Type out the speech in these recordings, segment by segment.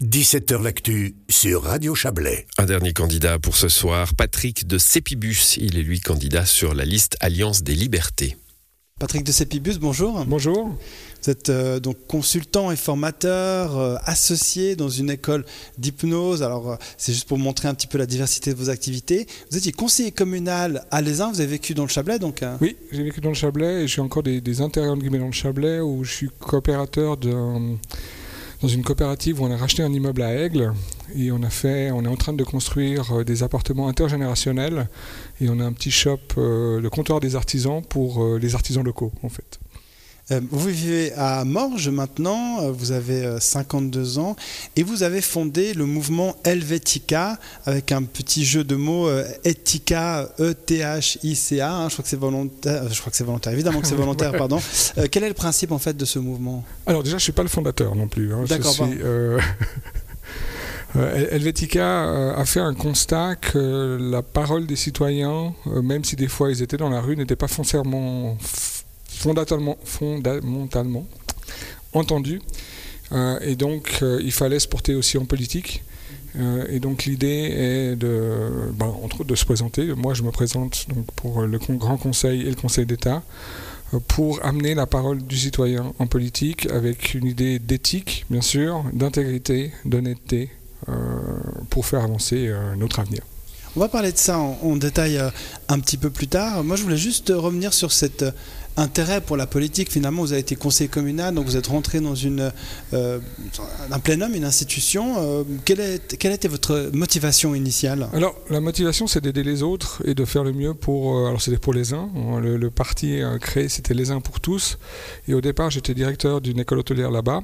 17h L'actu sur Radio Chablais. Un dernier candidat pour ce soir, Patrick de Sépibus. Il est lui candidat sur la liste Alliance des Libertés. Patrick de Sépibus, bonjour. Bonjour. Vous êtes euh, donc consultant et formateur euh, associé dans une école d'hypnose. Alors, euh, c'est juste pour montrer un petit peu la diversité de vos activités. Vous étiez conseiller communal à Lézin, vous avez vécu dans le Chablais donc Oui, j'ai vécu dans le Chablais et j'ai encore des, des intérieurs de guillemets dans le Chablais où je suis coopérateur d'un dans une coopérative où on a racheté un immeuble à Aigle et on a fait, on est en train de construire euh, des appartements intergénérationnels et on a un petit shop, euh, le comptoir des artisans pour euh, les artisans locaux en fait. Euh, vous vivez à Morges maintenant, euh, vous avez 52 euh, ans et vous avez fondé le mouvement Helvetica avec un petit jeu de mots Etica, E-T-H-I-C-A. Hein, je crois que c'est volontaire, je crois que c'est volontaire, évidemment que c'est volontaire, pardon. quel est le principe en fait de ce mouvement? Alors déjà, je ne suis pas le fondateur non plus. Hein, D'accord. Helvetica a fait un constat que la parole des citoyens, même si des fois ils étaient dans la rue, n'était pas foncièrement fondamentalement, entendu. Euh, et donc, euh, il fallait se porter aussi en politique. Euh, et donc, l'idée est de, ben, entre de se présenter. Moi, je me présente donc, pour le Grand Conseil et le Conseil d'État pour amener la parole du citoyen en politique avec une idée d'éthique, bien sûr, d'intégrité, d'honnêteté, pour faire avancer notre avenir. On va parler de ça en, en détail un petit peu plus tard. Moi, je voulais juste revenir sur cet intérêt pour la politique. Finalement, vous avez été conseiller communal, donc vous êtes rentré dans une, euh, un plénum, une institution. Euh, quelle, est, quelle, était votre motivation initiale? Alors, la motivation, c'est d'aider les autres et de faire le mieux pour. Euh, alors, c'était pour les uns. Le, le parti créé, c'était les uns pour tous. Et au départ, j'étais directeur d'une école hôtelière là-bas.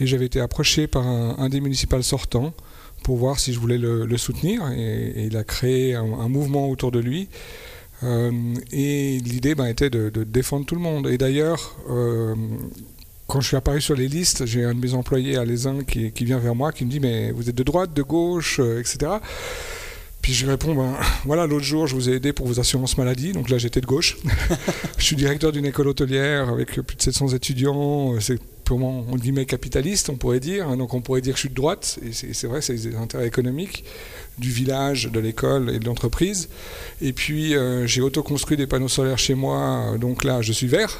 Et j'avais été approché par un, un des municipaux sortants pour voir si je voulais le, soutenir. Et, il a créé un mouvement autour de lui. Euh, et l'idée ben, était de, défendre tout le monde. Et d'ailleurs, euh, quand je suis apparu sur les listes, j'ai un de mes employés à l'ESIN qui, qui, vient vers moi, qui me dit Mais vous êtes de droite, de gauche, euh, etc. Puis je lui réponds ben, Voilà, l'autre jour, je vous ai aidé pour vos assurances maladie. Donc là, j'étais de gauche. je suis directeur d'une école hôtelière avec plus de 700 étudiants. C'est purement, on guillemets, capitaliste, on pourrait dire. Donc on pourrait dire je suis de droite. Et c'est vrai, c'est des intérêts économiques du village, de l'école et de l'entreprise. Et puis euh, j'ai autoconstruit des panneaux solaires chez moi, donc là je suis vert.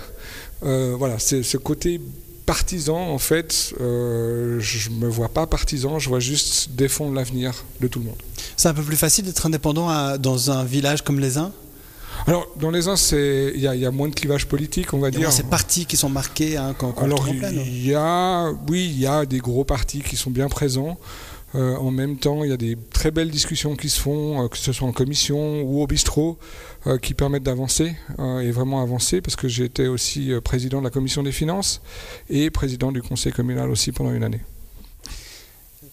Euh, voilà, c'est ce côté partisan en fait, euh, je me vois pas partisan, je vois juste défendre l'avenir de tout le monde. C'est un peu plus facile d'être indépendant dans un village comme les uns? Alors, dans les uns, il y, y, a moins de clivage politique, on va dire. Ces partis qui sont marqués hein, quand, quand Alors, il y a, oui, il y a des gros partis qui sont bien présents. Euh, en même temps, il y a des très belles discussions qui se font, euh, que ce soit en commission ou au bistrot, euh, qui permettent d'avancer et vraiment avancer, parce que j'ai été aussi président de la commission des finances et président du conseil communal aussi pendant une année.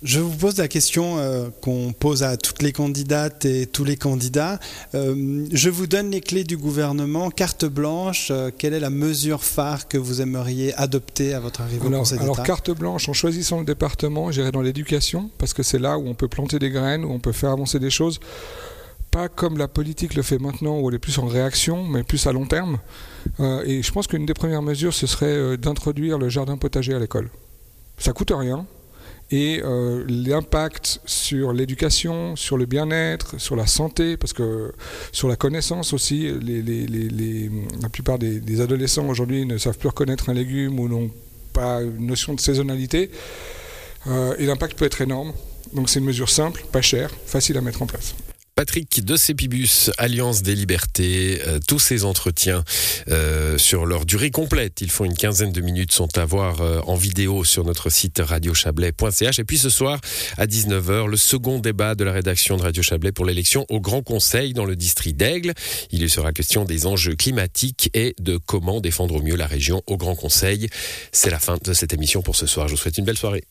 Je vous pose la question euh, qu'on pose à toutes les candidates et tous les candidats. Euh, je vous donne les clés du gouvernement, carte blanche. Euh, quelle est la mesure phare que vous aimeriez adopter à votre arrivée alors, au Conseil Alors, carte blanche, en choisissant le département, j'irai dans l'éducation, parce que c'est là où on peut planter des graines, où on peut faire avancer des choses. Pas comme la politique le fait maintenant, où elle est plus en réaction, mais plus à long terme. et je pense qu'une des premières mesures, ce serait d'introduire le jardin potager à l'école. Ça coûte rien, et euh, l'impact sur l'éducation, sur le bien-être, sur la santé, parce que sur la connaissance aussi, la plupart des, des adolescents aujourd'hui ne savent plus reconnaître un légume ou n'ont pas une notion de saisonnalité, euh, et l'impact peut être énorme. Donc c'est une mesure simple, pas chère, facile à mettre en place. Patrick de Cépibus, Alliance des Libertés, euh, tous ces entretiens euh, sur leur durée complète, ils font une quinzaine de minutes, sont à voir euh, en vidéo sur notre site radiochablais.ch. Et puis ce soir, à 19h, le second débat de la rédaction de Radio Chablais pour l'élection au Grand Conseil dans le district d'Aigle. Il y sera question des enjeux climatiques et de comment défendre au mieux la région au Grand Conseil. C'est la fin de cette émission pour ce soir. Je vous souhaite une belle soirée.